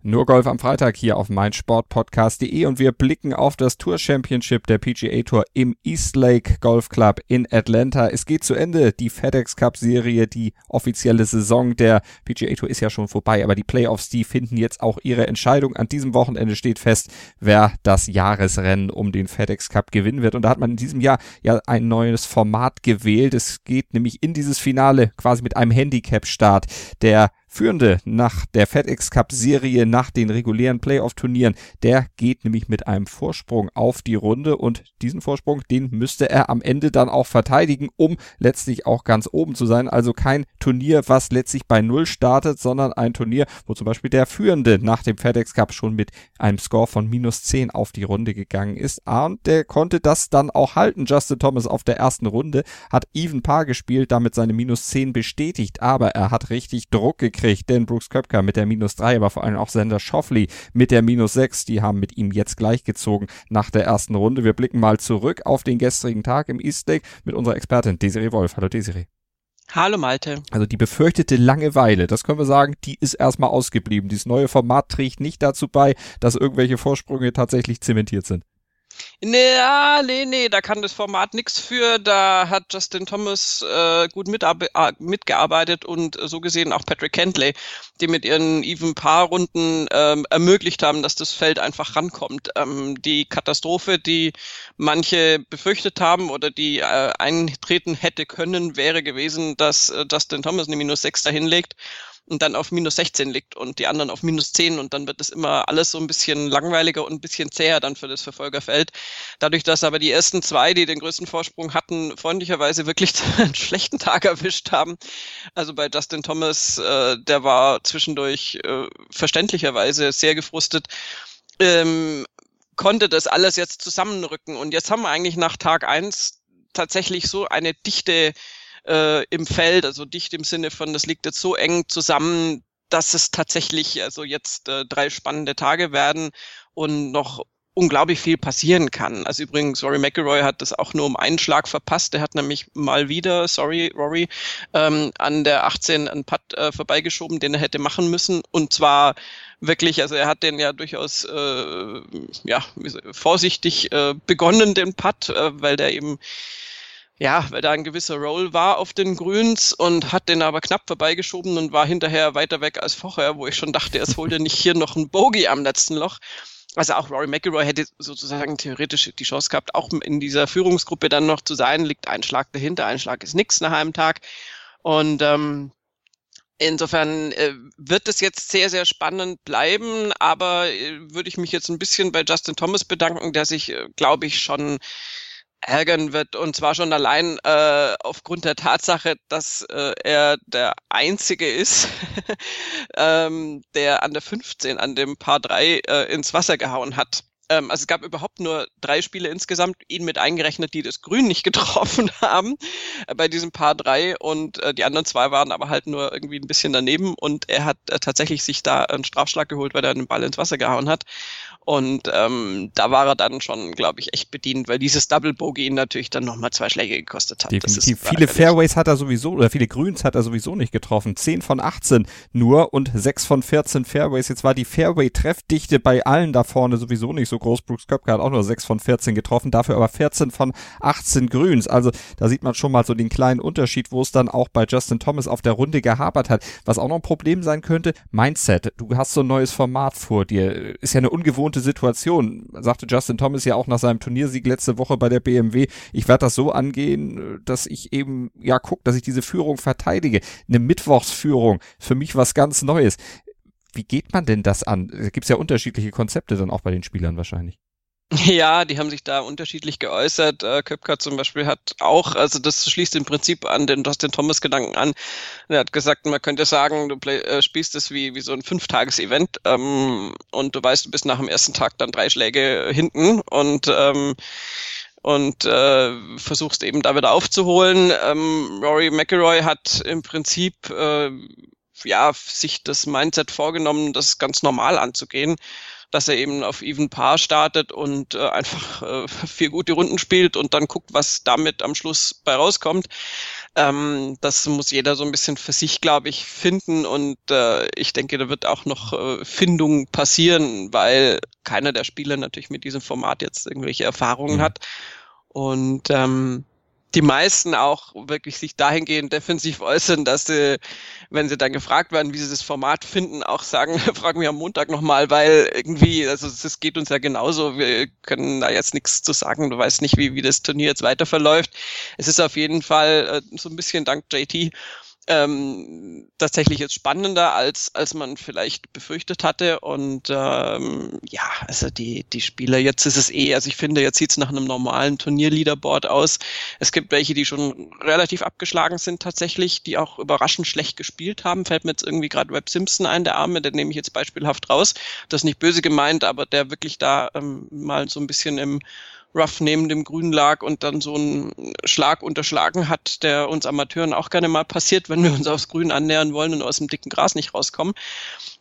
Nur Golf am Freitag hier auf meinsportpodcast.de und wir blicken auf das Tour Championship der PGA Tour im Eastlake Golf Club in Atlanta. Es geht zu Ende, die FedEx Cup Serie, die offizielle Saison der PGA Tour ist ja schon vorbei, aber die Playoffs, die finden jetzt auch ihre Entscheidung. An diesem Wochenende steht fest, wer das Jahresrennen um den FedEx Cup gewinnen wird und da hat man in diesem Jahr ja ein neues Format gewählt. Es geht nämlich in dieses Finale quasi mit einem Handicap-Start. Der Führende nach der FedEx Cup Serie, nach den regulären Playoff-Turnieren, der geht nämlich mit einem Vorsprung auf die Runde und diesen Vorsprung, den müsste er am Ende dann auch verteidigen, um letztlich auch ganz oben zu sein. Also kein Turnier, was letztlich bei Null startet, sondern ein Turnier, wo zum Beispiel der Führende nach dem FedEx Cup schon mit einem Score von minus 10 auf die Runde gegangen ist. Und der konnte das dann auch halten. Justin Thomas auf der ersten Runde hat Even Paar gespielt, damit seine minus 10 bestätigt, aber er hat richtig Druck gekriegt gekriegt, denn Brooks Köpker mit der minus 3, aber vor allem auch Sender Schoffley mit der minus 6, die haben mit ihm jetzt gleichgezogen nach der ersten Runde. Wir blicken mal zurück auf den gestrigen Tag im Eastlake mit unserer Expertin Desiree Wolf. Hallo Desiree. Hallo Malte. Also die befürchtete Langeweile, das können wir sagen, die ist erstmal ausgeblieben. Dieses neue Format trägt nicht dazu bei, dass irgendwelche Vorsprünge tatsächlich zementiert sind. Ja, nee, nee, da kann das Format nichts für. Da hat Justin Thomas äh, gut mitgearbeitet und äh, so gesehen auch Patrick Kentley, die mit ihren even Paar-Runden ähm, ermöglicht haben, dass das Feld einfach rankommt. Ähm, die Katastrophe, die manche befürchtet haben oder die äh, eintreten hätte können, wäre gewesen, dass äh, Justin Thomas eine Minus 6 dahinlegt und dann auf minus 16 liegt und die anderen auf minus 10 und dann wird es immer alles so ein bisschen langweiliger und ein bisschen zäher dann für das Verfolgerfeld. Dadurch, dass aber die ersten zwei, die den größten Vorsprung hatten, freundlicherweise wirklich einen schlechten Tag erwischt haben. Also bei Justin Thomas, äh, der war zwischendurch äh, verständlicherweise sehr gefrustet. Ähm, konnte das alles jetzt zusammenrücken und jetzt haben wir eigentlich nach Tag eins tatsächlich so eine dichte äh, im Feld, also dicht im Sinne von, das liegt jetzt so eng zusammen, dass es tatsächlich also jetzt äh, drei spannende Tage werden und noch unglaublich viel passieren kann. Also übrigens, Rory McIlroy hat das auch nur um einen Schlag verpasst. Der hat nämlich mal wieder, sorry Rory, ähm, an der 18 einen Putt äh, vorbeigeschoben, den er hätte machen müssen. Und zwar wirklich, also er hat den ja durchaus äh, ja, vorsichtig äh, begonnen, den Putt, äh, weil der eben ja, weil da ein gewisser Roll war auf den Grüns und hat den aber knapp vorbeigeschoben und war hinterher weiter weg als vorher, wo ich schon dachte, es holt ja nicht hier noch ein Bogey am letzten Loch. Also auch Rory McIlroy hätte sozusagen theoretisch die Chance gehabt, auch in dieser Führungsgruppe dann noch zu sein. Liegt ein Schlag dahinter, ein Schlag ist nichts nach einem Tag. Und ähm, Insofern äh, wird es jetzt sehr, sehr spannend bleiben, aber äh, würde ich mich jetzt ein bisschen bei Justin Thomas bedanken, der sich, äh, glaube ich, schon ärgern wird. Und zwar schon allein äh, aufgrund der Tatsache, dass äh, er der Einzige ist, ähm, der an der 15 an dem Paar 3 äh, ins Wasser gehauen hat. Ähm, also es gab überhaupt nur drei Spiele insgesamt, ihn mit eingerechnet, die das Grün nicht getroffen haben äh, bei diesem Paar 3 und äh, die anderen zwei waren aber halt nur irgendwie ein bisschen daneben und er hat äh, tatsächlich sich da einen Strafschlag geholt, weil er einen Ball ins Wasser gehauen hat. Und ähm, da war er dann schon, glaube ich, echt bedient, weil dieses Double Bogey ihn natürlich dann nochmal zwei Schläge gekostet hat. Definitiv. Viele Fairways hat er sowieso, oder viele Grüns hat er sowieso nicht getroffen. 10 von 18 nur und 6 von 14 Fairways. Jetzt war die Fairway-Treffdichte bei allen da vorne sowieso nicht so groß. Brooks Köpke hat auch nur 6 von 14 getroffen, dafür aber 14 von 18 Grüns. Also da sieht man schon mal so den kleinen Unterschied, wo es dann auch bei Justin Thomas auf der Runde gehapert hat. Was auch noch ein Problem sein könnte, Mindset. Du hast so ein neues Format vor dir. Ist ja eine ungewohnte gute Situation. Sagte Justin Thomas ja auch nach seinem Turniersieg letzte Woche bei der BMW, ich werde das so angehen, dass ich eben, ja, guck, dass ich diese Führung verteidige. Eine Mittwochsführung, für mich was ganz Neues. Wie geht man denn das an? Da gibt es ja unterschiedliche Konzepte dann auch bei den Spielern wahrscheinlich. Ja, die haben sich da unterschiedlich geäußert. Äh, Köpker zum Beispiel hat auch, also das schließt im Prinzip an den Dustin Thomas Gedanken an. Er hat gesagt, man könnte sagen, du play, äh, spielst es wie, wie so ein Fünftages-Event ähm, und du weißt, du bist nach dem ersten Tag dann drei Schläge hinten und ähm, und äh, versuchst eben da wieder aufzuholen. Ähm, Rory McIlroy hat im Prinzip äh, ja sich das Mindset vorgenommen, das ganz normal anzugehen dass er eben auf Even Paar startet und äh, einfach äh, vier gute Runden spielt und dann guckt, was damit am Schluss bei rauskommt. Ähm, das muss jeder so ein bisschen für sich, glaube ich, finden und äh, ich denke, da wird auch noch äh, Findung passieren, weil keiner der Spieler natürlich mit diesem Format jetzt irgendwelche Erfahrungen mhm. hat. Und ähm, die meisten auch wirklich sich dahingehend defensiv äußern, dass sie, wenn sie dann gefragt werden, wie sie das Format finden, auch sagen, fragen wir am Montag nochmal, weil irgendwie, also es geht uns ja genauso, wir können da jetzt nichts zu sagen, du weißt nicht, wie, wie das Turnier jetzt weiter verläuft. Es ist auf jeden Fall äh, so ein bisschen dank JT ähm, tatsächlich jetzt spannender, als, als man vielleicht befürchtet hatte. Und ähm, ja, also die, die Spieler, jetzt ist es eh, also ich finde, jetzt sieht es nach einem normalen Turnierleaderboard aus. Es gibt welche, die schon relativ abgeschlagen sind tatsächlich, die auch überraschend schlecht gespielt haben. Fällt mir jetzt irgendwie gerade Webb Simpson ein, der Arme, den nehme ich jetzt beispielhaft raus. Das ist nicht böse gemeint, aber der wirklich da ähm, mal so ein bisschen im Ruff neben dem Grün lag und dann so einen Schlag unterschlagen hat, der uns Amateuren auch gerne mal passiert, wenn wir uns aufs Grün annähern wollen und aus dem dicken Gras nicht rauskommen.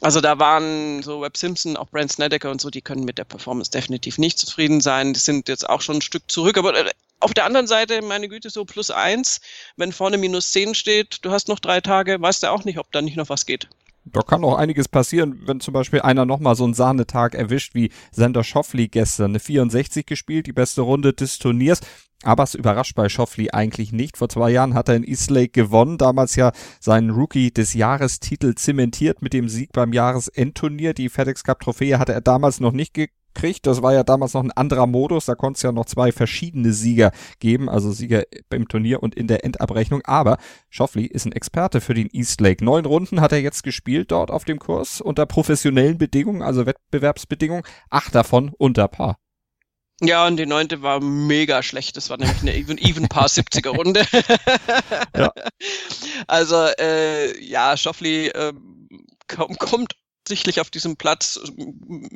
Also da waren so Webb Simpson, auch Brent Snedeker und so, die können mit der Performance definitiv nicht zufrieden sein. Die sind jetzt auch schon ein Stück zurück, aber äh, auf der anderen Seite, meine Güte, so plus eins, wenn vorne minus zehn steht, du hast noch drei Tage, weißt du auch nicht, ob da nicht noch was geht. Da kann auch einiges passieren, wenn zum Beispiel einer nochmal so einen Sahnetag erwischt wie Sander Schoffli gestern. Eine 64 gespielt, die beste Runde des Turniers. Aber es überrascht bei Schoffli eigentlich nicht. Vor zwei Jahren hat er in Eastlake gewonnen, damals ja seinen Rookie des Jahrestitel zementiert mit dem Sieg beim Jahresendturnier. Die FedEx Cup Trophäe hatte er damals noch nicht kriegt. Das war ja damals noch ein anderer Modus. Da konnte es ja noch zwei verschiedene Sieger geben, also Sieger beim Turnier und in der Endabrechnung. Aber Schoffli ist ein Experte für den Eastlake. Neun Runden hat er jetzt gespielt dort auf dem Kurs unter professionellen Bedingungen, also Wettbewerbsbedingungen. Acht davon unter Paar. Ja, und die neunte war mega schlecht. Das war nämlich eine Even, even Paar 70er Runde. ja. Also, äh, ja, Schoffli äh, kommt sichtlich auf diesem Platz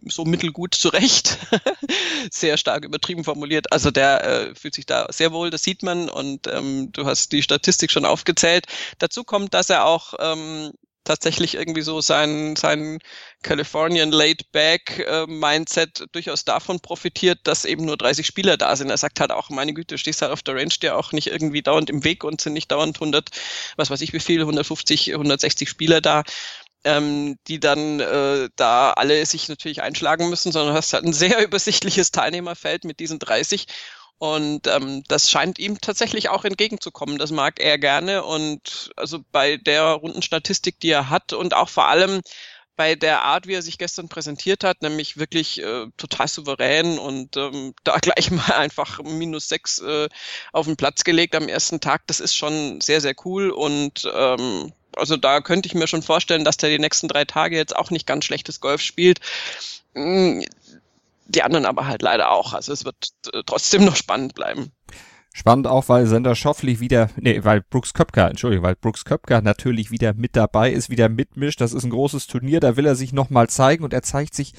so mittelgut zurecht. sehr stark übertrieben formuliert. Also der äh, fühlt sich da sehr wohl, das sieht man und ähm, du hast die Statistik schon aufgezählt. Dazu kommt, dass er auch ähm, tatsächlich irgendwie so sein, sein Californian Laid Back äh, Mindset durchaus davon profitiert, dass eben nur 30 Spieler da sind. Er sagt halt auch, meine Güte, stehst halt auf der Range dir auch nicht irgendwie dauernd im Weg und sind nicht dauernd 100, was weiß ich wie viel, 150, 160 Spieler da ähm, die dann äh, da alle sich natürlich einschlagen müssen, sondern du hast halt ein sehr übersichtliches Teilnehmerfeld mit diesen 30 und ähm, das scheint ihm tatsächlich auch entgegenzukommen. Das mag er gerne. Und also bei der Rundenstatistik, die er hat und auch vor allem bei der Art, wie er sich gestern präsentiert hat, nämlich wirklich äh, total souverän und ähm, da gleich mal einfach minus sechs äh, auf den Platz gelegt am ersten Tag, das ist schon sehr, sehr cool und ähm, also da könnte ich mir schon vorstellen, dass der die nächsten drei Tage jetzt auch nicht ganz schlechtes Golf spielt. Mm, die anderen aber halt leider auch. Also es wird äh, trotzdem noch spannend bleiben. Spannend auch, weil Sender Schoffli wieder, nee, weil Brooks Köpker, Entschuldigung, weil Brooks Köpker natürlich wieder mit dabei ist, wieder mitmischt. Das ist ein großes Turnier, da will er sich nochmal zeigen und er zeigt sich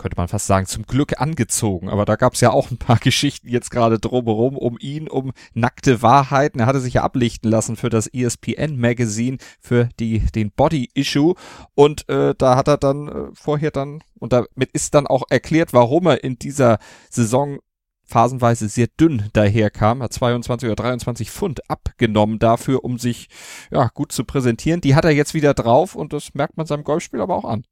könnte man fast sagen, zum Glück angezogen. Aber da gab es ja auch ein paar Geschichten jetzt gerade drumherum um ihn, um nackte Wahrheiten. Er hatte sich ja ablichten lassen für das ESPN Magazine, für die, den Body Issue. Und äh, da hat er dann äh, vorher dann, und damit ist dann auch erklärt, warum er in dieser Saison phasenweise sehr dünn daherkam, hat 22 oder 23 Pfund abgenommen dafür, um sich ja gut zu präsentieren. Die hat er jetzt wieder drauf und das merkt man seinem Golfspiel aber auch an.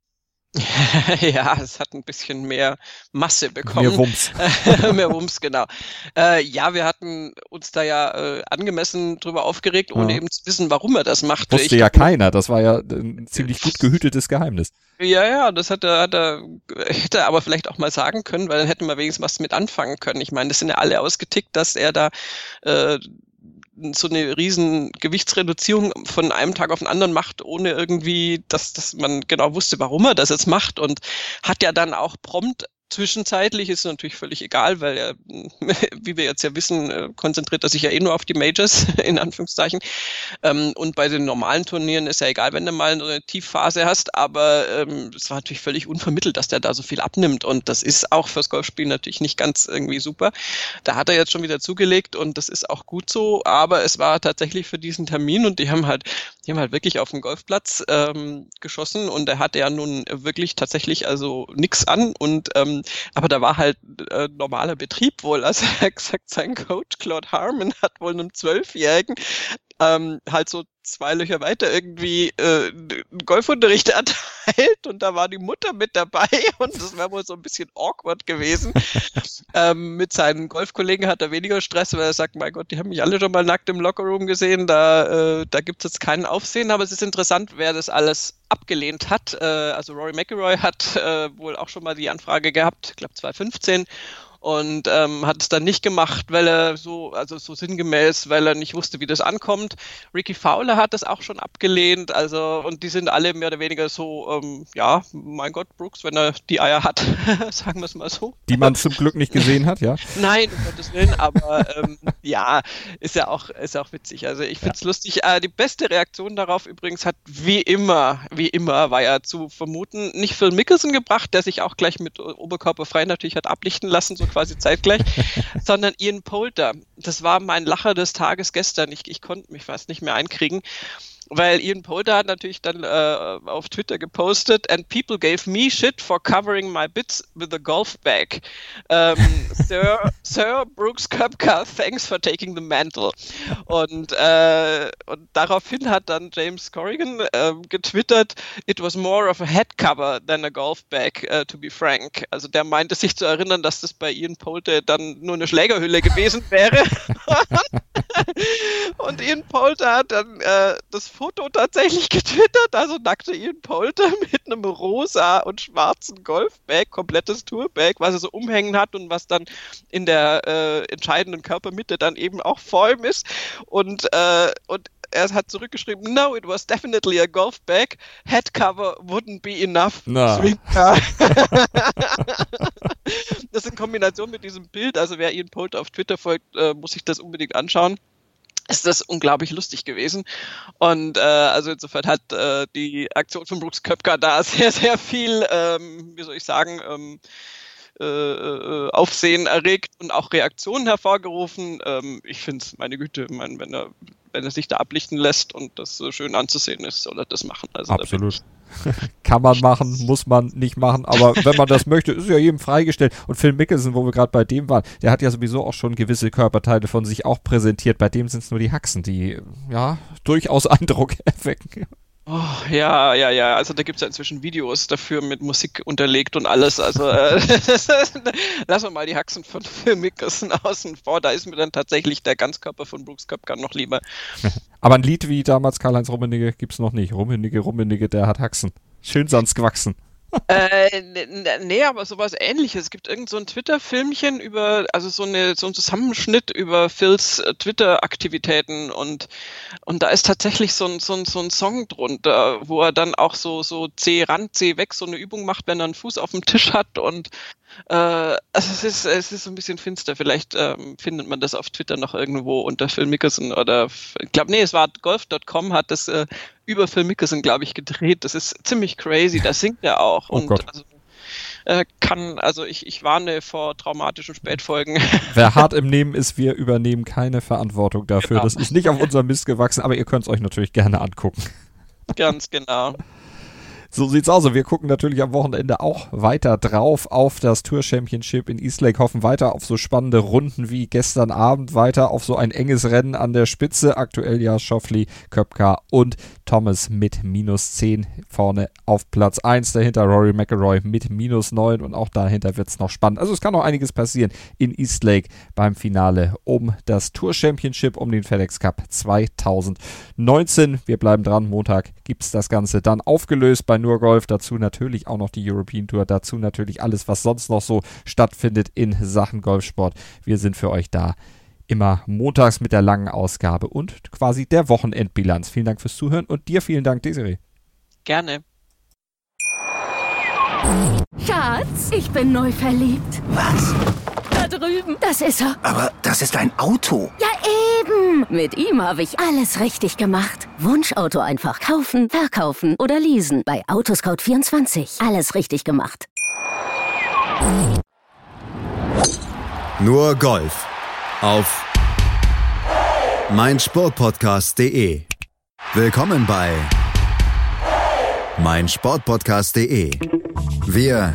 ja, es hat ein bisschen mehr Masse bekommen. Mehr Wumms. mehr Wumms, genau. Äh, ja, wir hatten uns da ja äh, angemessen drüber aufgeregt, ohne ja. eben zu wissen, warum er das macht. Wusste ich ja keiner, das war ja ein ziemlich gut gehütetes Geheimnis. Ja, ja, das hat er, hat er, hätte er aber vielleicht auch mal sagen können, weil dann hätten wir wenigstens was mit anfangen können. Ich meine, das sind ja alle ausgetickt, dass er da äh, so eine riesen Gewichtsreduzierung von einem Tag auf den anderen macht, ohne irgendwie, dass, dass man genau wusste, warum er das jetzt macht. Und hat ja dann auch prompt Zwischenzeitlich ist es natürlich völlig egal, weil er, wie wir jetzt ja wissen, äh, konzentriert er sich ja eh nur auf die Majors, in Anführungszeichen. Ähm, und bei den normalen Turnieren ist ja egal, wenn du mal eine Tiefphase hast, aber ähm, es war natürlich völlig unvermittelt, dass der da so viel abnimmt. Und das ist auch fürs Golfspiel natürlich nicht ganz irgendwie super. Da hat er jetzt schon wieder zugelegt und das ist auch gut so, aber es war tatsächlich für diesen Termin und die haben halt, die haben halt wirklich auf dem Golfplatz ähm, geschossen und er hatte ja nun wirklich tatsächlich also nichts an und aber da war halt äh, normaler Betrieb wohl. Also er hat gesagt, sein Coach Claude Harmon hat wohl einem Zwölfjährigen ähm, halt so zwei Löcher weiter irgendwie äh, Golfunterricht erteilt und da war die Mutter mit dabei und das wäre wohl so ein bisschen awkward gewesen. ähm, mit seinen Golfkollegen hat er weniger Stress, weil er sagt, mein Gott, die haben mich alle schon mal nackt im Lockerroom gesehen, da, äh, da gibt es jetzt keinen Aufsehen, aber es ist interessant, wer das alles abgelehnt hat. Äh, also Rory McIlroy hat äh, wohl auch schon mal die Anfrage gehabt, ich glaube 2015 und ähm, hat es dann nicht gemacht, weil er so, also so sinngemäß, weil er nicht wusste, wie das ankommt. Ricky Fowler hat das auch schon abgelehnt, also und die sind alle mehr oder weniger so, ähm, ja, mein Gott, Brooks, wenn er die Eier hat, sagen wir es mal so. Die man zum Glück nicht gesehen hat, ja? Nein, um Gottes Willen, aber ähm, ja, ist ja auch, ist ja auch witzig. Also ich finde es ja. lustig. Äh, die beste Reaktion darauf übrigens hat wie immer, wie immer, war ja zu vermuten, nicht Phil Mickelson gebracht, der sich auch gleich mit Oberkörper frei natürlich hat ablichten lassen, so quasi zeitgleich, sondern Ian Poulter. Das war mein Lacher des Tages gestern. Ich, ich konnte mich fast nicht mehr einkriegen weil Ian Poulter hat natürlich dann äh, auf Twitter gepostet, and people gave me shit for covering my bits with a golf bag. Um, Sir, Sir Brooks Köpka, thanks for taking the mantle. Und, äh, und daraufhin hat dann James Corrigan äh, getwittert, it was more of a head cover than a golf bag, uh, to be frank. Also der meinte sich zu erinnern, dass das bei Ian Poulter dann nur eine Schlägerhülle gewesen wäre. und Ian Poulter hat dann äh, das Foto tatsächlich getwittert, also nackte Ian Polter mit einem rosa und schwarzen Golfbag, komplettes Tourbag, was er so umhängen hat und was dann in der äh, entscheidenden Körpermitte dann eben auch ihm ist. Und, äh, und er hat zurückgeschrieben, no, it was definitely a golf bag. Head cover wouldn't be enough. Na. das in Kombination mit diesem Bild, also wer Ian Polter auf Twitter folgt, äh, muss sich das unbedingt anschauen ist das unglaublich lustig gewesen. Und äh, also insofern hat äh, die Aktion von Brooks Köpker da sehr, sehr viel, ähm, wie soll ich sagen, ähm, äh, äh Aufsehen erregt und auch Reaktionen hervorgerufen. Ähm, ich finde es, meine Güte, mein, wenn er wenn er sich da ablichten lässt und das so schön anzusehen ist, soll er das machen. Also Absolut. Kann man machen, muss man nicht machen, aber wenn man das möchte, ist ja jedem freigestellt. Und Phil Mickelson, wo wir gerade bei dem waren, der hat ja sowieso auch schon gewisse Körperteile von sich auch präsentiert. Bei dem sind es nur die Haxen, die ja durchaus Eindruck erwecken. Oh, ja, ja, ja. Also da gibt es ja inzwischen Videos dafür mit Musik unterlegt und alles. Also äh, lassen wir mal die Haxen von Phil Mickelson außen vor. Da ist mir dann tatsächlich der Ganzkörper von Brooks Köpker noch lieber. Aber ein Lied wie damals Karl-Heinz Rummenigge gibt es noch nicht. Rummenigge, Rummenigge, der hat Haxen. Schön sonst gewachsen äh, nee, aber sowas ähnliches. Es gibt irgend so ein Twitter-Filmchen über, also so, eine, so ein Zusammenschnitt über Phils äh, Twitter-Aktivitäten und, und da ist tatsächlich so ein, so, ein, so ein Song drunter, wo er dann auch so, so C ran, C weg, so eine Übung macht, wenn er einen Fuß auf dem Tisch hat und äh, also es ist, es ist so ein bisschen finster. Vielleicht ähm, findet man das auf Twitter noch irgendwo unter Phil Mickelson oder ich glaube, nee, es war golf.com hat das äh, über Phil Mickelson, glaube ich, gedreht. Das ist ziemlich crazy. Da singt er auch. Oh und Gott. Also, äh, kann, also ich, ich warne vor traumatischen Spätfolgen. Wer hart im Nehmen ist, wir übernehmen keine Verantwortung dafür. Genau. Das ist nicht auf unserem Mist gewachsen, aber ihr könnt es euch natürlich gerne angucken. Ganz genau. So sieht's aus. Und wir gucken natürlich am Wochenende auch weiter drauf auf das Tour Championship in Eastlake, hoffen weiter auf so spannende Runden wie gestern Abend, weiter auf so ein enges Rennen an der Spitze. Aktuell ja Schoffli, Köpka und Thomas mit minus 10 vorne auf Platz 1. Dahinter Rory McElroy mit minus 9 und auch dahinter wird's noch spannend. Also es kann noch einiges passieren in Eastlake beim Finale um das Tour Championship, um den FedEx Cup 2019. Wir bleiben dran. Montag gibt's das Ganze dann aufgelöst bei nur Golf, dazu natürlich auch noch die European Tour, dazu natürlich alles, was sonst noch so stattfindet in Sachen Golfsport. Wir sind für euch da immer montags mit der langen Ausgabe und quasi der Wochenendbilanz. Vielen Dank fürs Zuhören und dir vielen Dank, Desiree. Gerne. Schatz, ich bin neu verliebt. Was? Da drüben. Das ist er. Aber das ist ein Auto. Ja, eben. Mit ihm habe ich alles richtig gemacht. Wunschauto einfach kaufen, verkaufen oder leasen. Bei Autoscout24. Alles richtig gemacht. Nur Golf auf meinsportpodcast.de. Willkommen bei meinsportpodcast.de. Wir